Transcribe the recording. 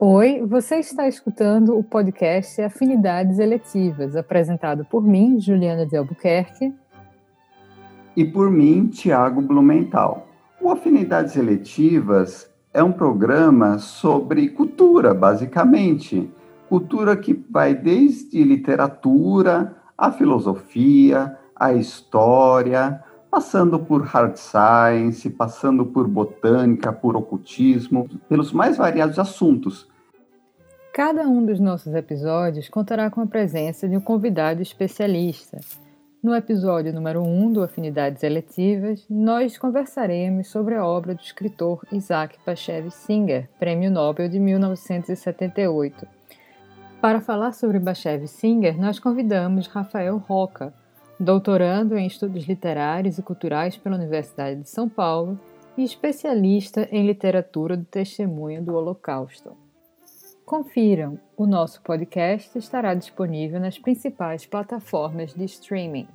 Oi, você está escutando o podcast Afinidades Eletivas, apresentado por mim, Juliana de Albuquerque. E por mim, Tiago Blumenthal. O Afinidades Eletivas é um programa sobre cultura, basicamente. Cultura que vai desde literatura, a filosofia, a história, passando por hard science, passando por botânica, por ocultismo, pelos mais variados assuntos. Cada um dos nossos episódios contará com a presença de um convidado especialista. No episódio número 1 um do Afinidades Eletivas, nós conversaremos sobre a obra do escritor Isaac Bashevis Singer, Prêmio Nobel de 1978. Para falar sobre Bashevis Singer, nós convidamos Rafael Roca, doutorando em estudos literários e culturais pela Universidade de São Paulo e especialista em literatura do testemunho do Holocausto. Confiram, o nosso podcast estará disponível nas principais plataformas de streaming.